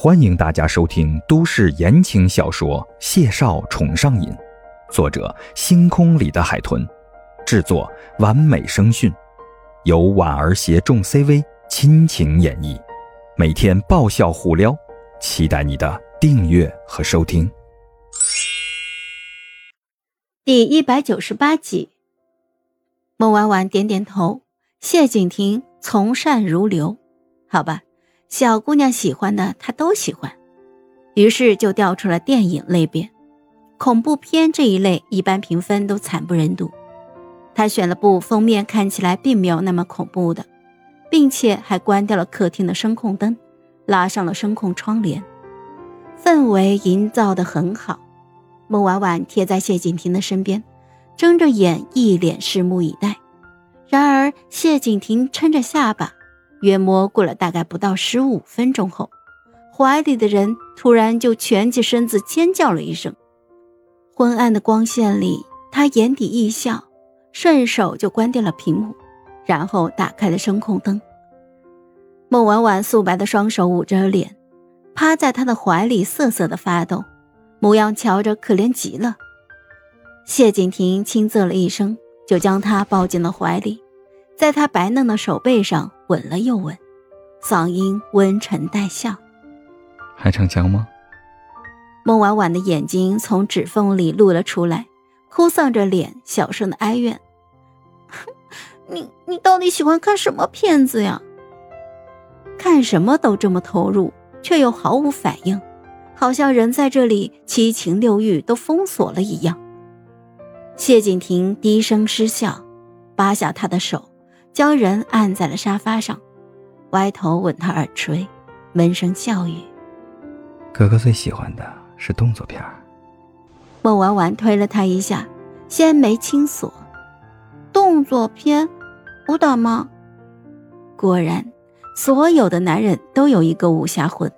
欢迎大家收听都市言情小说《谢少宠上瘾》，作者：星空里的海豚，制作：完美声讯，由婉儿携众 CV 亲情演绎，每天爆笑互撩，期待你的订阅和收听。第一百九十八集，孟婉婉点点头，谢景亭从善如流，好吧。小姑娘喜欢的，他都喜欢，于是就调出了电影类别，恐怖片这一类一般评分都惨不忍睹。他选了部封面看起来并没有那么恐怖的，并且还关掉了客厅的声控灯，拉上了声控窗帘，氛围营造的很好。孟婉婉贴在谢景亭的身边，睁着眼，一脸拭目以待。然而谢景亭撑着下巴。约摸过了大概不到十五分钟后，怀里的人突然就蜷起身子尖叫了一声。昏暗的光线里，他眼底一笑，顺手就关掉了屏幕，然后打开了声控灯。孟婉婉素白的双手捂着脸，趴在他的怀里瑟瑟的发抖，模样瞧着可怜极了。谢景亭轻啧了一声，就将她抱进了怀里。在他白嫩的手背上吻了又吻，嗓音温沉带笑：“还逞强吗？”孟婉婉的眼睛从指缝里露了出来，哭丧着脸，小声的哀怨：“ 你你到底喜欢看什么片子呀？看什么都这么投入，却又毫无反应，好像人在这里七情六欲都封锁了一样。”谢景亭低声失笑，扒下他的手。将人按在了沙发上，歪头吻他耳垂，闷声笑语：“哥哥最喜欢的是动作片。”孟婉婉推了他一下，纤眉轻锁：“动作片，舞蹈吗？”果然，所有的男人都有一个武侠魂。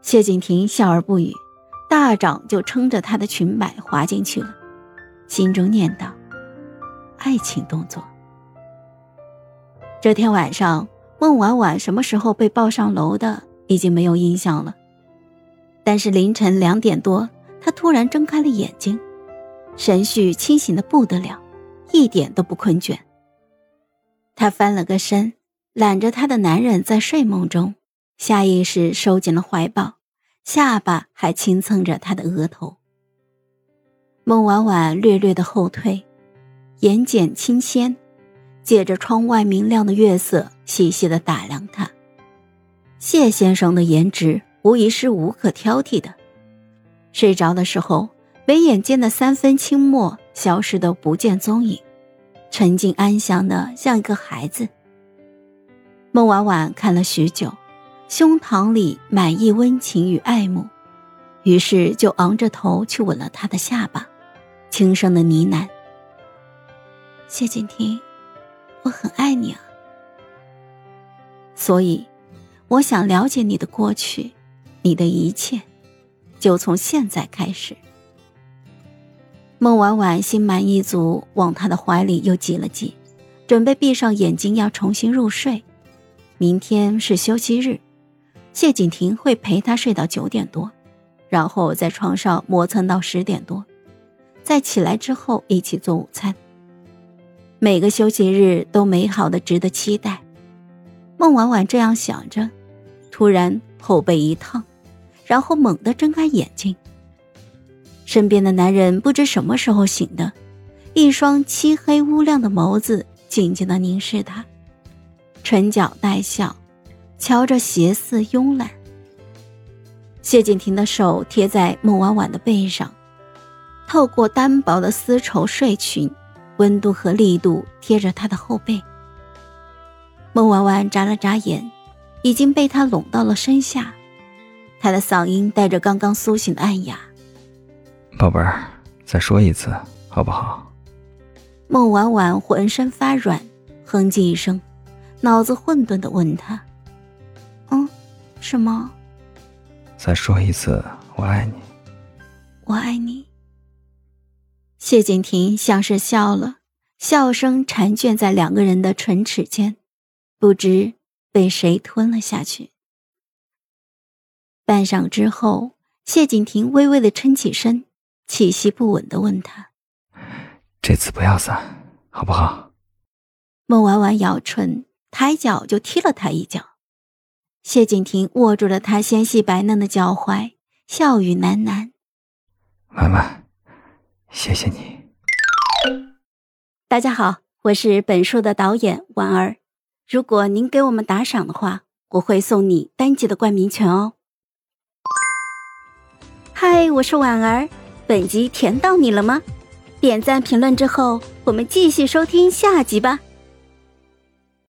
谢景亭笑而不语，大掌就撑着她的裙摆滑进去了，心中念道：“爱情动作。”这天晚上，孟婉婉什么时候被抱上楼的已经没有印象了。但是凌晨两点多，她突然睁开了眼睛，神绪清醒的不得了，一点都不困倦。她翻了个身，揽着她的男人在睡梦中，下意识收紧了怀抱，下巴还轻蹭着他的额头。孟婉婉略略的后退，眼睑轻掀。借着窗外明亮的月色，细细的打量他。谢先生的颜值无疑是无可挑剔的。睡着的时候，眉眼间的三分清墨消失的不见踪影，沉静安详的像一个孩子。孟婉婉看了许久，胸膛里满溢温情与爱慕，于是就昂着头去吻了他的下巴，轻声的呢喃：“谢景亭。”我很爱你啊，所以我想了解你的过去，你的一切，就从现在开始。孟婉婉心满意足，往他的怀里又挤了挤，准备闭上眼睛要重新入睡。明天是休息日，谢景亭会陪她睡到九点多，然后在床上磨蹭到十点多，再起来之后一起做午餐。每个休息日都美好的值得期待，孟婉婉这样想着，突然后背一烫，然后猛地睁开眼睛。身边的男人不知什么时候醒的，一双漆黑乌亮的眸子静静的凝视她，唇角带笑，瞧着邪似慵懒。谢景亭的手贴在孟婉婉的背上，透过单薄的丝绸睡裙。温度和力度贴着他的后背。孟婉婉眨了眨眼，已经被他拢到了身下。他的嗓音带着刚刚苏醒的暗哑：“宝贝儿，再说一次，好不好？”孟婉婉浑身发软，哼唧一声，脑子混沌的问他：“嗯，什么？”“再说一次，我爱你。”“我爱你。”谢景亭像是笑了，笑声缠卷在两个人的唇齿间，不知被谁吞了下去。半晌之后，谢景亭微微的撑起身，气息不稳的问他：“这次不要散，好不好？”孟婉婉咬唇，抬脚就踢了他一脚。谢景亭握住了他纤细白嫩的脚踝，笑语喃喃：“婉婉，谢谢你。”大家好，我是本书的导演婉儿。如果您给我们打赏的话，我会送你单集的冠名权哦。嗨，我是婉儿，本集甜到你了吗？点赞评论之后，我们继续收听下集吧。